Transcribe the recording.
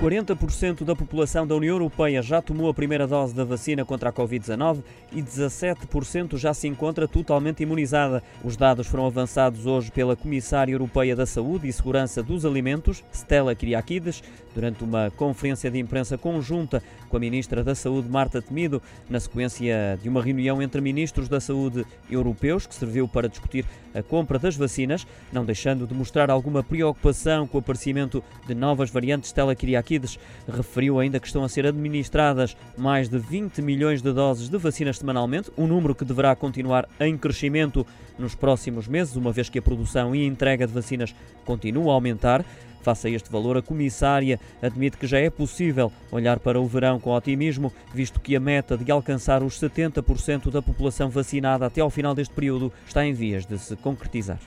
40% da população da União Europeia já tomou a primeira dose da vacina contra a Covid-19 e 17% já se encontra totalmente imunizada. Os dados foram avançados hoje pela Comissária Europeia da Saúde e Segurança dos Alimentos, Stella Kyriakides, durante uma conferência de imprensa conjunta com a Ministra da Saúde, Marta Temido, na sequência de uma reunião entre ministros da Saúde europeus que serviu para discutir a compra das vacinas, não deixando de mostrar alguma preocupação com o aparecimento de novas variantes. Stella Kyriakides Kyriakides referiu ainda que estão a ser administradas mais de 20 milhões de doses de vacinas semanalmente, um número que deverá continuar em crescimento nos próximos meses, uma vez que a produção e entrega de vacinas continua a aumentar. Face a este valor, a comissária admite que já é possível olhar para o verão com otimismo, visto que a meta de alcançar os 70% da população vacinada até ao final deste período está em vias de se concretizar.